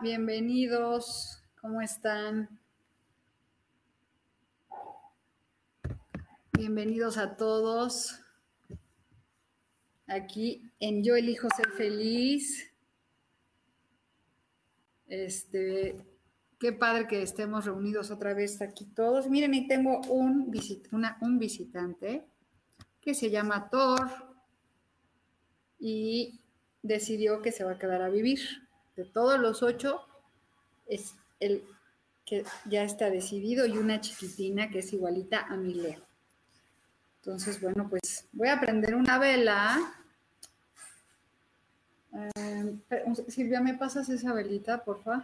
Bienvenidos. ¿Cómo están? Bienvenidos a todos. Aquí en Yo elijo ser feliz. Este, qué padre que estemos reunidos otra vez aquí todos. Miren, y tengo un, un visitante que se llama Thor y decidió que se va a quedar a vivir de todos los ocho, es el que ya está decidido y una chiquitina que es igualita a mi Leo. Entonces, bueno, pues voy a prender una vela. Eh, Silvia, ¿me pasas esa velita, por favor?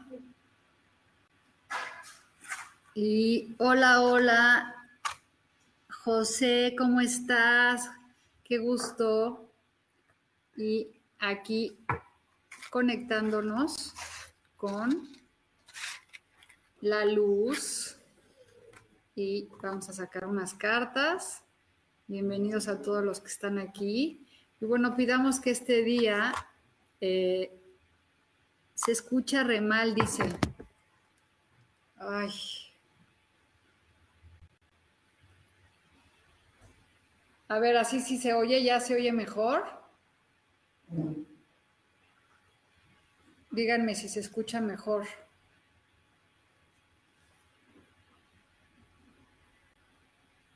Y hola, hola, José, ¿cómo estás? Qué gusto. Y aquí conectándonos con la luz y vamos a sacar unas cartas. Bienvenidos a todos los que están aquí. Y bueno, pidamos que este día eh, se escucha re mal, dice. Ay. A ver, así sí se oye, ya se oye mejor. Díganme si se escucha mejor.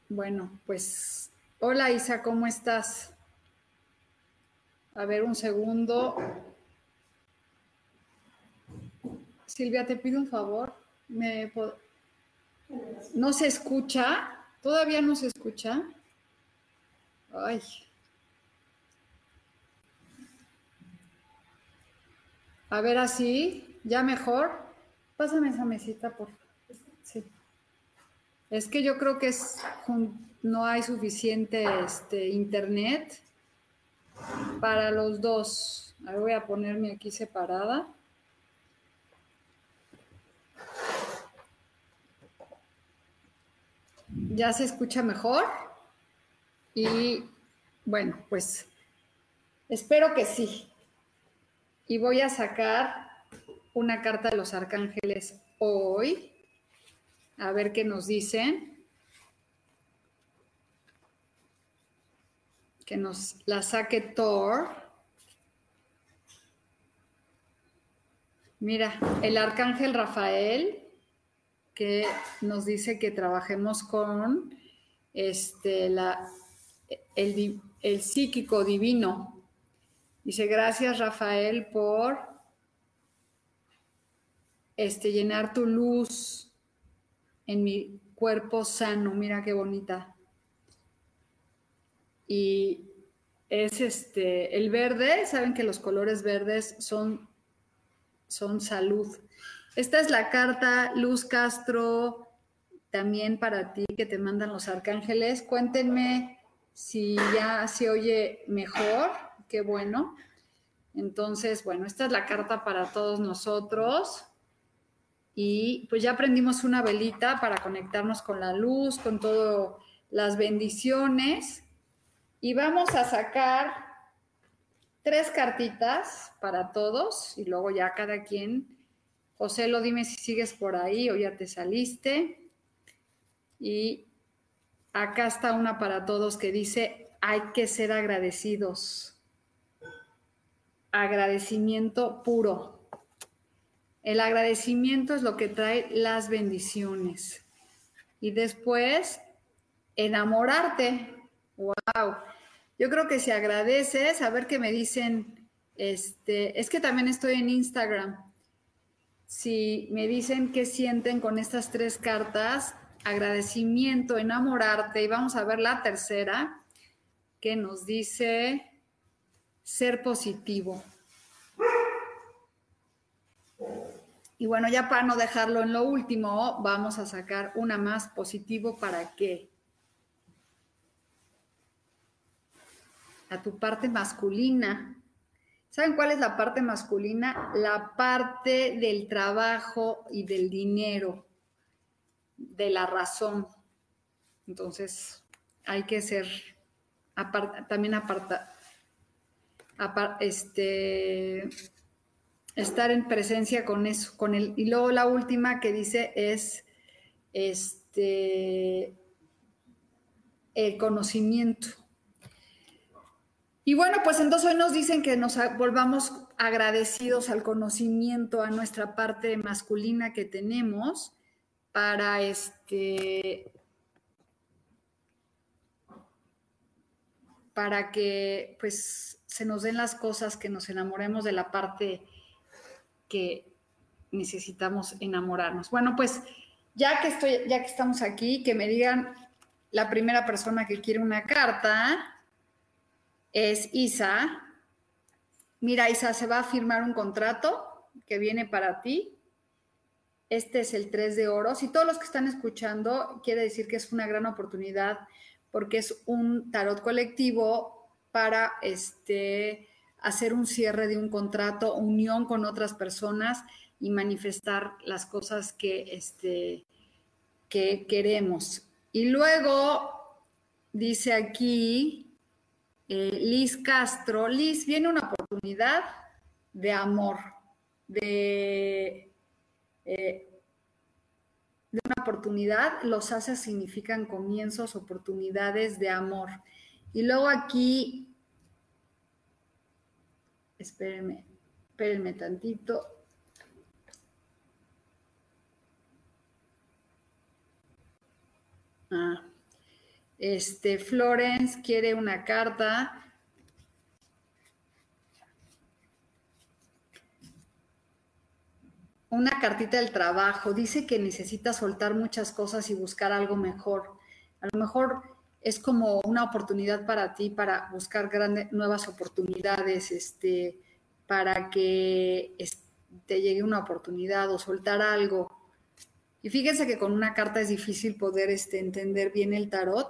Bueno, pues hola Isa, ¿cómo estás? A ver, un segundo. Silvia, te pido un favor. ¿Me ¿No se escucha? ¿Todavía no se escucha? Ay. A ver, así, ya mejor. Pásame esa mesita, por. Sí. Es que yo creo que es, no hay suficiente este, internet para los dos. Ahí voy a ponerme aquí separada. Ya se escucha mejor. Y bueno, pues espero que sí. Y voy a sacar una carta de los arcángeles hoy. A ver qué nos dicen. Que nos la saque Thor. Mira, el arcángel Rafael, que nos dice que trabajemos con este, la, el, el psíquico divino, Dice, gracias Rafael por este, llenar tu luz en mi cuerpo sano. Mira qué bonita. Y es este, el verde, saben que los colores verdes son, son salud. Esta es la carta Luz Castro, también para ti que te mandan los arcángeles. Cuéntenme si ya se oye mejor qué bueno. Entonces, bueno, esta es la carta para todos nosotros. Y pues ya aprendimos una velita para conectarnos con la luz, con todas las bendiciones. Y vamos a sacar tres cartitas para todos y luego ya cada quien. José, lo dime si sigues por ahí o ya te saliste. Y acá está una para todos que dice, hay que ser agradecidos. Agradecimiento puro. El agradecimiento es lo que trae las bendiciones. Y después, enamorarte. ¡Wow! Yo creo que si agradeces, a ver qué me dicen, este, es que también estoy en Instagram. Si me dicen qué sienten con estas tres cartas, agradecimiento, enamorarte, y vamos a ver la tercera, que nos dice ser positivo. Y bueno, ya para no dejarlo en lo último, vamos a sacar una más positivo para qué. a tu parte masculina. ¿Saben cuál es la parte masculina? La parte del trabajo y del dinero, de la razón. Entonces, hay que ser también aparta, este, estar en presencia con eso, con el, y luego la última que dice es este el conocimiento. Y bueno, pues entonces hoy nos dicen que nos volvamos agradecidos al conocimiento, a nuestra parte masculina que tenemos para este para que pues se nos den las cosas, que nos enamoremos de la parte que necesitamos enamorarnos. Bueno, pues ya que estoy, ya que estamos aquí, que me digan la primera persona que quiere una carta es Isa. Mira, Isa, se va a firmar un contrato que viene para ti. Este es el 3 de oro. Si todos los que están escuchando, quiere decir que es una gran oportunidad porque es un tarot colectivo para este, hacer un cierre de un contrato, unión con otras personas y manifestar las cosas que, este, que queremos. Y luego dice aquí, eh, Liz Castro. Liz, viene una oportunidad de amor, de, eh, de una oportunidad. Los haces significan comienzos, oportunidades de amor. Y luego aquí, espérenme, espérenme tantito. Ah. Este, Florence quiere una carta. Una cartita del trabajo. Dice que necesita soltar muchas cosas y buscar algo mejor. A lo mejor es como una oportunidad para ti para buscar grandes, nuevas oportunidades, este, para que te llegue una oportunidad o soltar algo. Y fíjense que con una carta es difícil poder este, entender bien el tarot,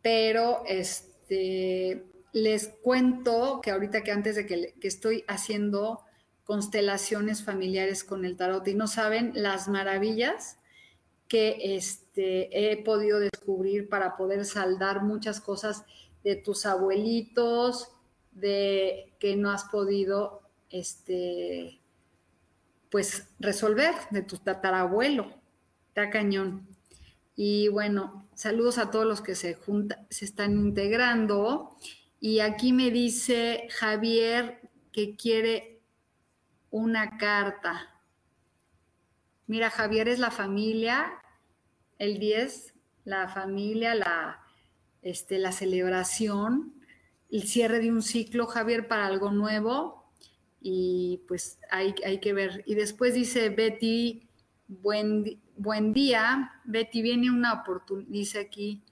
pero este, les cuento que ahorita que antes de que, estoy haciendo constelaciones familiares con el tarot y no saben las maravillas que este, he podido descubrir para poder saldar muchas cosas de tus abuelitos, de que no has podido este, pues resolver, de tu tatarabuelo. Está cañón. Y bueno, saludos a todos los que se, se están integrando. Y aquí me dice Javier que quiere una carta. Mira, Javier es la familia, el 10, la familia, la, este, la celebración, el cierre de un ciclo, Javier, para algo nuevo. Y pues hay, hay que ver. Y después dice Betty, buen, buen día, Betty, viene una oportunidad, dice aquí,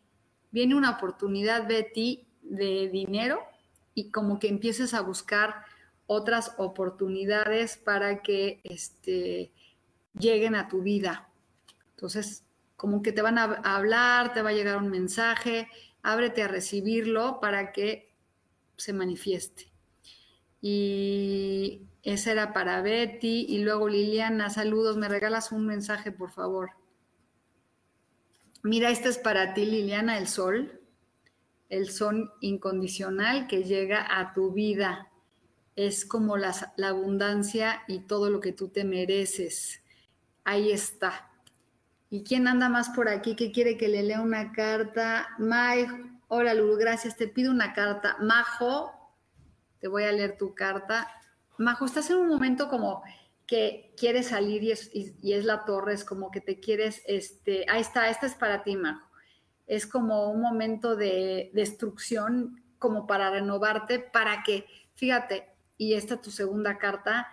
viene una oportunidad, Betty, de dinero y como que empieces a buscar otras oportunidades para que este, lleguen a tu vida. Entonces, como que te van a hablar, te va a llegar un mensaje, ábrete a recibirlo para que se manifieste. Y esa era para Betty. Y luego Liliana, saludos, me regalas un mensaje, por favor. Mira, este es para ti, Liliana, el sol. El sol incondicional que llega a tu vida. Es como la, abundancia y todo lo que tú te mereces. Ahí está. ¿Y quién anda más por aquí que quiere que le lea una carta? May, hola Lulu, gracias. Te pido una carta. Majo, te voy a leer tu carta. Majo, estás en un momento como que quieres salir y es, y, es la torre, es como que te quieres, este, ahí está, esta es para ti, Majo. Es como un momento de destrucción, como para renovarte, para que, fíjate, y esta es tu segunda carta,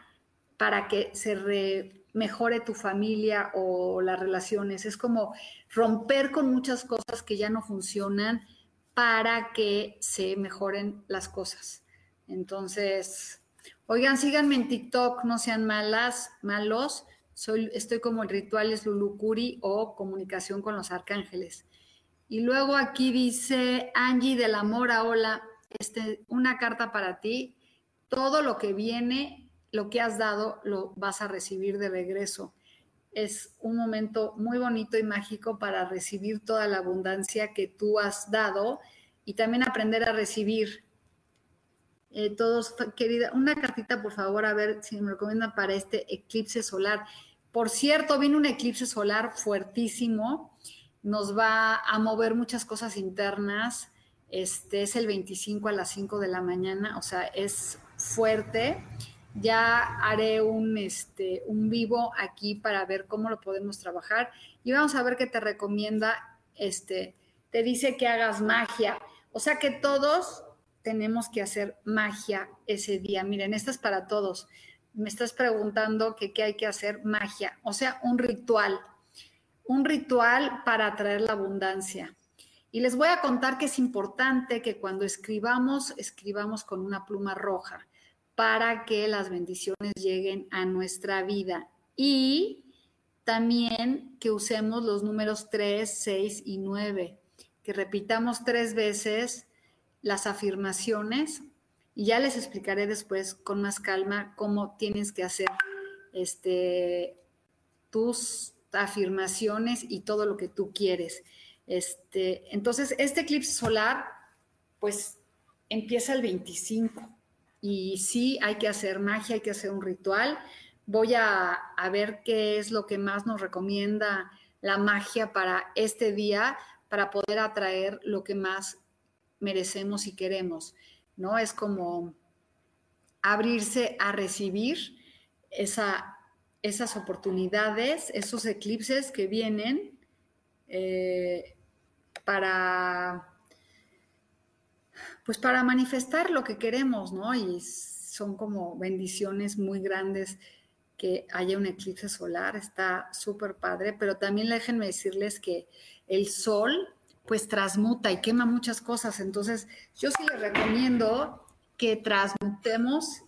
para que se mejore tu familia o las relaciones. Es como romper con muchas cosas que ya no funcionan para que se mejoren las cosas. Entonces, oigan, síganme en TikTok, no sean malas, malos. Soy, estoy como en rituales Lulucuri o comunicación con los arcángeles. Y luego aquí dice Angie del amor a hola, este, una carta para ti. Todo lo que viene lo que has dado lo vas a recibir de regreso. Es un momento muy bonito y mágico para recibir toda la abundancia que tú has dado y también aprender a recibir. Eh, todos, querida, una cartita por favor, a ver si me recomiendan para este eclipse solar. Por cierto, viene un eclipse solar fuertísimo, nos va a mover muchas cosas internas. Este es el 25 a las 5 de la mañana, o sea, es fuerte ya haré un, este, un vivo aquí para ver cómo lo podemos trabajar y vamos a ver qué te recomienda, este, te dice que hagas magia, o sea que todos tenemos que hacer magia ese día. Miren, esta es para todos. Me estás preguntando qué hay que hacer magia, o sea, un ritual, un ritual para atraer la abundancia. Y les voy a contar que es importante que cuando escribamos, escribamos con una pluma roja para que las bendiciones lleguen a nuestra vida. Y también que usemos los números 3, 6 y 9, que repitamos tres veces las afirmaciones y ya les explicaré después con más calma cómo tienes que hacer este, tus afirmaciones y todo lo que tú quieres. Este, entonces, este eclipse solar, pues empieza el 25 y sí hay que hacer magia, hay que hacer un ritual. Voy a, ver qué es lo que más nos recomienda la magia para este día, para poder atraer lo que más merecemos y queremos, ¿no? Es como abrirse a recibir esa, esas oportunidades, esos eclipses que vienen eh, para pues para manifestar lo que queremos, ¿no? Y son como bendiciones muy grandes que haya un eclipse solar, está súper padre, pero también déjenme decirles que el sol pues transmuta y quema muchas cosas, entonces yo sí les recomiendo que transmutemos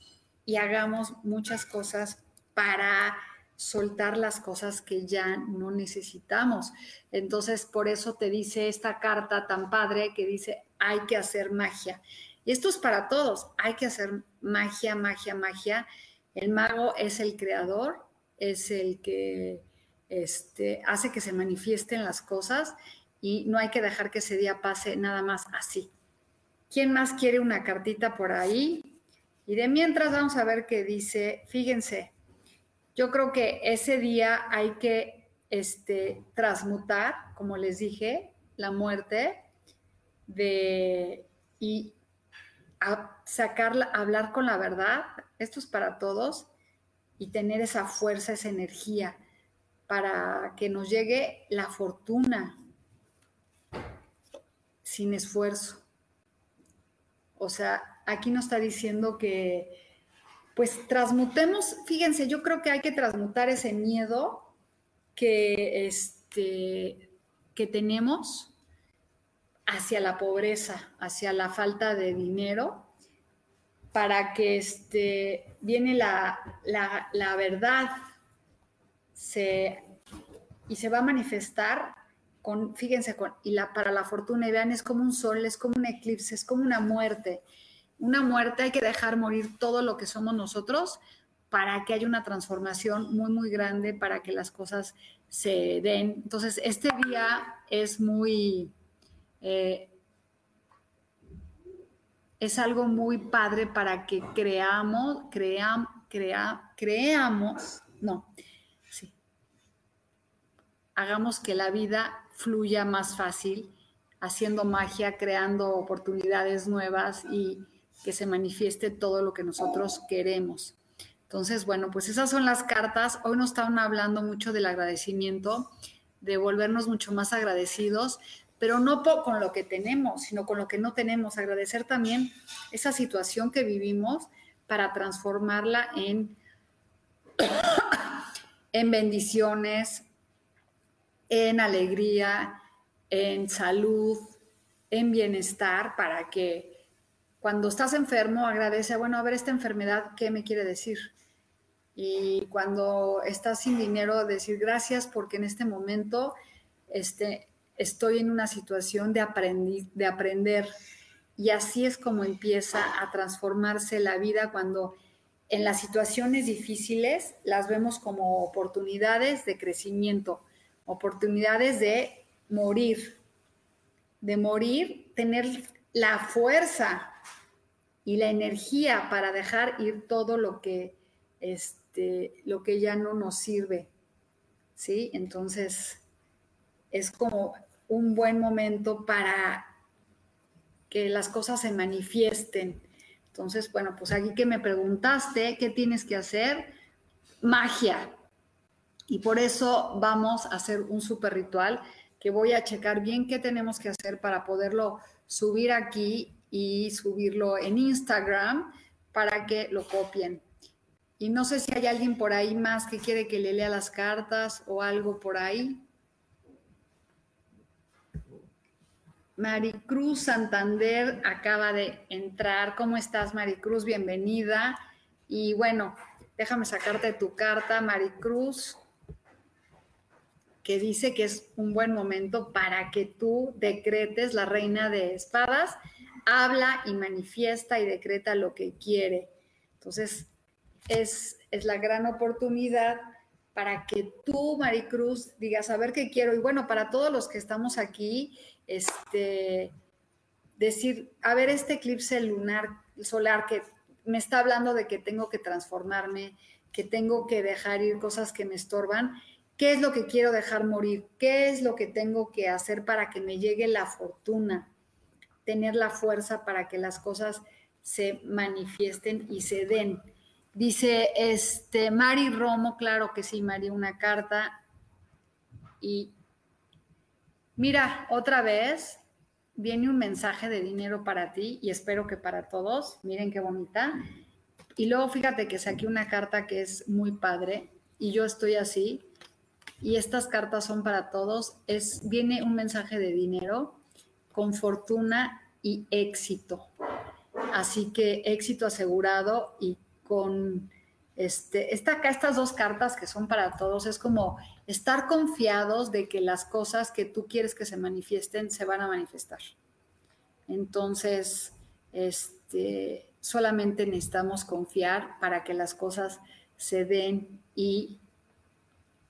y hagamos muchas cosas para soltar las cosas que ya no necesitamos. Entonces, por eso te dice esta carta tan padre que dice, hay que hacer magia. Y esto es para todos, hay que hacer magia, magia, magia. El mago es el creador, es el que este, hace que se manifiesten las cosas y no hay que dejar que ese día pase nada más así. ¿Quién más quiere una cartita por ahí? Y de mientras vamos a ver qué dice, fíjense, yo creo que ese día hay que este, transmutar, como les dije, la muerte de, y sacarla, hablar con la verdad, esto es para todos, y tener esa fuerza, esa energía para que nos llegue la fortuna sin esfuerzo. O sea, aquí nos está diciendo que, pues, transmutemos, fíjense, yo creo que hay que transmutar ese miedo que, este, que tenemos hacia la pobreza, hacia la falta de dinero, para que este, viene la, verdad y se va a manifestar con, fíjense, con, y la, para la fortuna, y vean, es como un sol, es como un eclipse, es como una muerte. Una muerte hay que dejar morir todo lo que somos nosotros para que haya una transformación muy, muy grande, para que las cosas se den. Entonces, este día es muy, eh, es algo muy padre para que creamos, cream, crea, creamos, no, sí. hagamos que la vida fluya más fácil, haciendo magia, creando oportunidades nuevas y que se manifieste todo lo que nosotros queremos. Entonces, bueno, pues esas son las cartas. Hoy nos estaban hablando mucho del agradecimiento, de volvernos mucho más agradecidos, pero no con lo que tenemos, sino con lo que no tenemos. Agradecer también esa situación que vivimos para transformarla en, en bendiciones, en alegría, en salud, en bienestar, para que cuando estás enfermo agradece, bueno, a ver esta enfermedad, ¿qué me quiere decir? Y cuando estás sin dinero, decir gracias porque en este momento este, estoy en una situación de, de aprender. Y así es como empieza a transformarse la vida cuando en las situaciones difíciles las vemos como oportunidades de crecimiento, oportunidades de morir, de morir, tener la fuerza y la energía para dejar ir todo lo que este, lo que ya no nos sirve. ¿Sí? Entonces, es como un buen momento para que las cosas se manifiesten. Entonces, bueno, pues aquí que me preguntaste, ¿qué tienes que hacer? Magia. Y por eso vamos a hacer un super ritual que voy a checar bien qué tenemos que hacer para poderlo subir aquí y subirlo en Instagram para que lo copien. Y no sé si hay alguien por ahí más que quiere que le lea las cartas o algo por ahí. Maricruz Santander acaba de entrar. ¿Cómo estás, Maricruz? Bienvenida. Y bueno, déjame sacarte tu carta, Maricruz, que dice que es un buen momento para que tú decretes la reina de espadas, habla y manifiesta y decreta lo que quiere. Entonces, es, la gran oportunidad para que tú, Maricruz, digas, a ver qué quiero. Y bueno, para todos los que estamos aquí, este, decir, a ver, este eclipse lunar, solar, que me está hablando de que tengo que transformarme, que tengo que dejar ir cosas que me estorban. ¿Qué es lo que quiero dejar morir? ¿Qué es lo que tengo que hacer para que me llegue la fortuna? Tener la fuerza para que las cosas se manifiesten y se den. Dice, este, Mari Romo, claro que sí, Mari, una carta. Y mira, otra vez viene un mensaje de dinero para ti y espero que para todos. Miren qué bonita. Y luego fíjate que saqué una carta que es muy padre y yo estoy así. Y estas cartas son para todos. Es, viene un mensaje de dinero con fortuna y éxito. Así que éxito asegurado y con este, esta, acá estas dos cartas que son para todos, es como estar confiados de que las cosas que tú quieres que se manifiesten se van a manifestar. Entonces, este, solamente necesitamos confiar para que las cosas se den y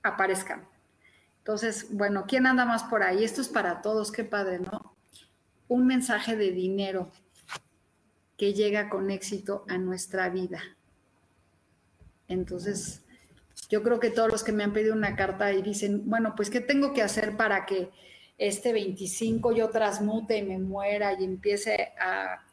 aparezcan. Entonces, bueno, ¿quién anda más por ahí? Esto es para todos, qué padre, ¿no? Un mensaje de dinero que llega con éxito a nuestra vida. Entonces, yo creo que todos los que me han pedido una carta y dicen, bueno, pues, ¿qué tengo que hacer para que este 25 yo transmute y me muera y empiece a,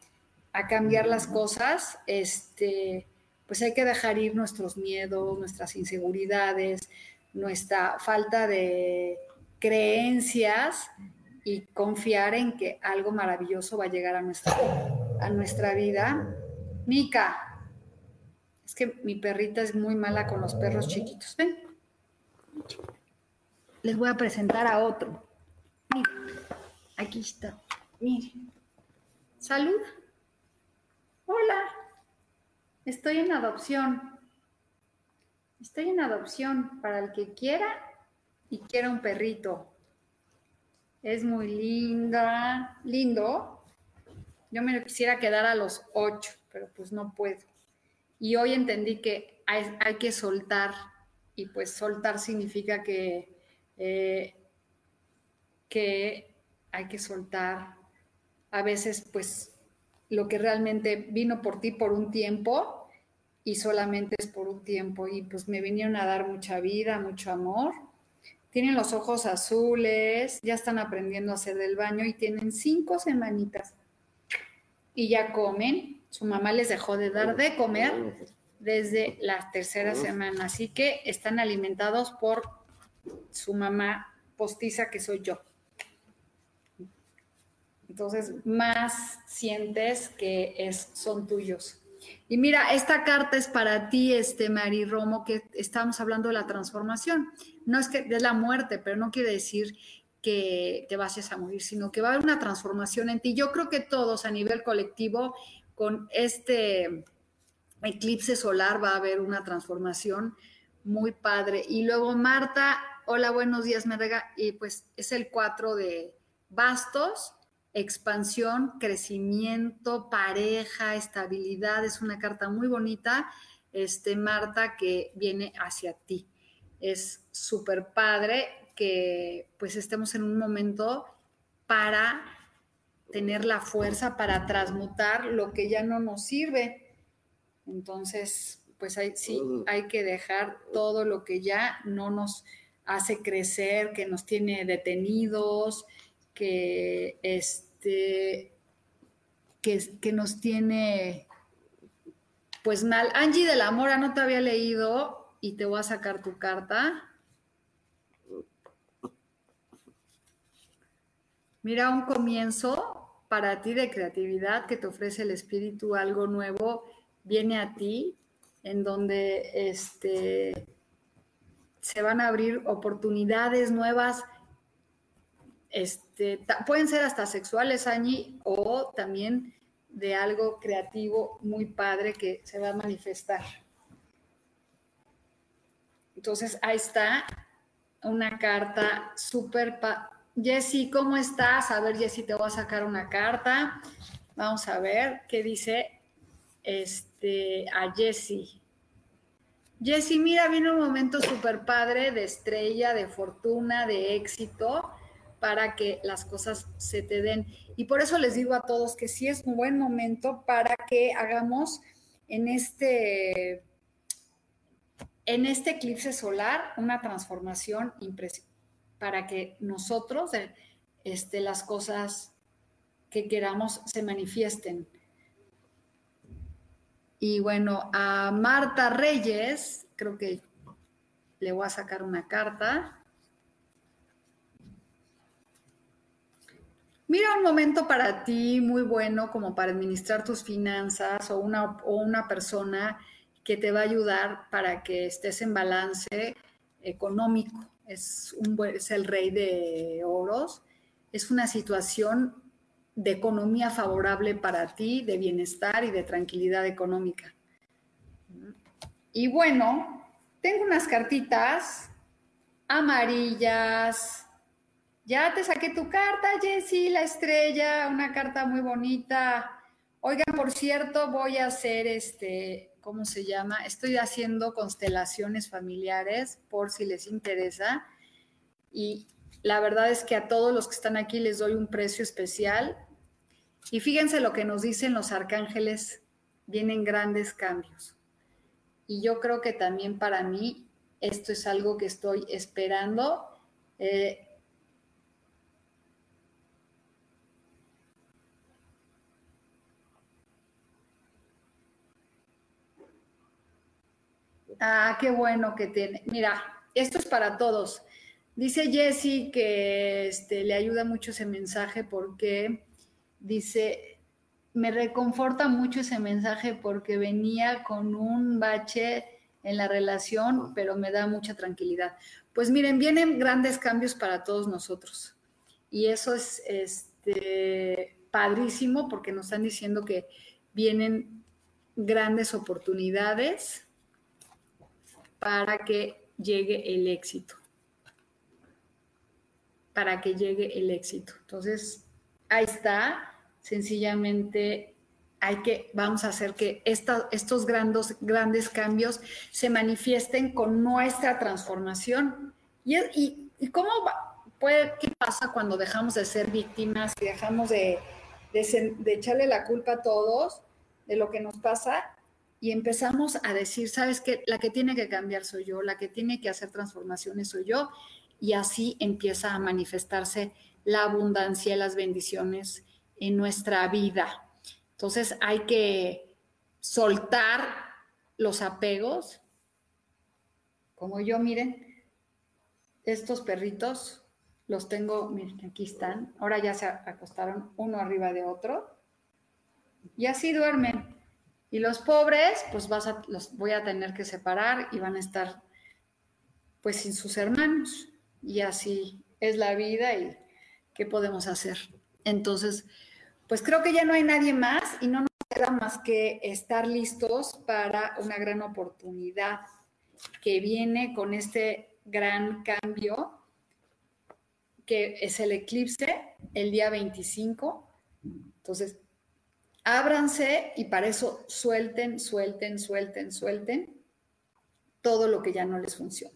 cambiar las cosas? Este, pues hay que dejar ir nuestros miedos, nuestras inseguridades, nuestra falta de creencias y confiar en que algo maravilloso va a llegar a nuestra, a nuestra vida. Mica, es que mi perrita es muy mala con los perros chiquitos. Ven. Les voy a presentar a otro. Mira, aquí está. Miren. Salud. Hola. Estoy en adopción. Estoy en adopción para el que quiera y quiera un perrito. Es muy linda. Lindo. Yo me quisiera quedar a los ocho, pero pues no puedo. Y hoy entendí que hay, que soltar, y pues soltar significa que, eh, que hay que soltar a veces pues lo que realmente vino por ti por un tiempo y solamente es por un tiempo y pues me vinieron a dar mucha vida, mucho amor. Tienen los ojos azules, ya están aprendiendo a hacer del baño y tienen cinco semanitas. Y ya comen. Su mamá les dejó de dar de comer desde la tercera semana. Así que están alimentados por su mamá postiza que soy yo. Entonces, más sientes que es, son tuyos. Y mira, esta carta es para ti, este Mari Romo, que estamos hablando de la transformación. No es que de la muerte, pero no quiere decir que te vayas a morir, sino que va a haber una transformación en ti. Yo creo que todos a nivel colectivo, con este eclipse solar, va a haber una transformación muy padre. Y luego Marta, hola, buenos días, Merrega. Y pues es el 4 de bastos expansión, crecimiento, pareja, estabilidad. Es una carta muy bonita, este, Marta, que viene hacia ti. Es súper padre que pues estemos en un momento para tener la fuerza para transmutar lo que ya no nos sirve. Entonces, pues sí, hay que dejar todo lo que ya no nos hace crecer, que nos tiene detenidos, que, este, que, que nos tiene pues mal. Angie de la Mora, no te había leído y te voy a sacar tu carta. Mira, un comienzo para ti de creatividad que te ofrece el espíritu, algo nuevo viene a ti, en donde este, se van a abrir oportunidades nuevas este, pueden ser hasta sexuales, Añi, o también de algo creativo muy padre que se va a manifestar. Entonces, ahí está una carta súper... Jessy, ¿cómo estás? A ver, Jessy, te voy a sacar una carta. Vamos a ver qué dice este, a Jessy. Jessy, mira, viene un momento súper padre de estrella, de fortuna, de éxito para que las cosas se te den. Y por eso les digo a todos que sí es un buen momento para que hagamos en este, en este eclipse solar una transformación impresionante para que nosotros, eh, este, las cosas que queramos se manifiesten. Y bueno, a Marta Reyes, creo que le voy a sacar una carta. Mira un momento para ti muy bueno como para administrar tus finanzas o una, o una persona que te va a ayudar para que estés en balance económico. Es, un, es el rey de oros. Es una situación de economía favorable para ti, de bienestar y de tranquilidad económica. Y bueno, tengo unas cartitas amarillas, ya te saqué tu carta, Jessy, la estrella, una carta muy bonita. Oigan, por cierto, voy a hacer este, ¿cómo se llama? Estoy haciendo constelaciones familiares por si les interesa. Y la verdad es que a todos los que están aquí les doy un precio especial. Y fíjense lo que nos dicen los arcángeles, vienen grandes cambios. Y yo creo que también para mí esto es algo que estoy esperando. Eh, Ah, qué bueno que tiene. Mira, esto es para todos. Dice Jesse que este, le ayuda mucho ese mensaje porque dice, me reconforta mucho ese mensaje porque venía con un bache en la relación, pero me da mucha tranquilidad. Pues miren, vienen grandes cambios para todos nosotros. Y eso es este, padrísimo porque nos están diciendo que vienen grandes oportunidades para que llegue el éxito. Para que llegue el éxito. Entonces, ahí está. Sencillamente hay que, vamos a hacer que estos grandes, grandes cambios se manifiesten con nuestra transformación. ¿Y, y, cómo puede, qué pasa cuando dejamos de ser víctimas y dejamos de, de echarle la culpa a todos de lo que nos pasa y empezamos a decir, sabes que la que tiene que cambiar soy yo, la que tiene que hacer transformaciones soy yo, y así empieza a manifestarse la abundancia y las bendiciones en nuestra vida. Entonces hay que soltar los apegos. Como yo, miren, estos perritos los tengo, miren, aquí están. Ahora ya se acostaron uno arriba de otro. Y así duermen. Y los pobres, pues vas a, los voy a tener que separar y van a estar pues sin sus hermanos. Y así es la vida y qué podemos hacer. Entonces, pues creo que ya no hay nadie más y no nos queda más que estar listos para una gran oportunidad que viene con este gran cambio que es el eclipse el día 25. Entonces, ábranse y para eso suelten, suelten, suelten, suelten todo lo que ya no les funciona.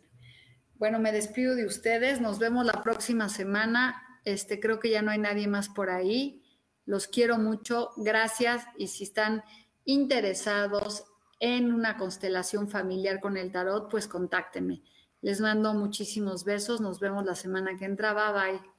Bueno, me despido de ustedes. Nos vemos la próxima semana. Este, creo que ya no hay nadie más por ahí. Los quiero mucho. Gracias. Y si están interesados en una constelación familiar con el tarot, pues contáctenme. Les mando muchísimos besos. Nos vemos la semana que entra. Bye bye.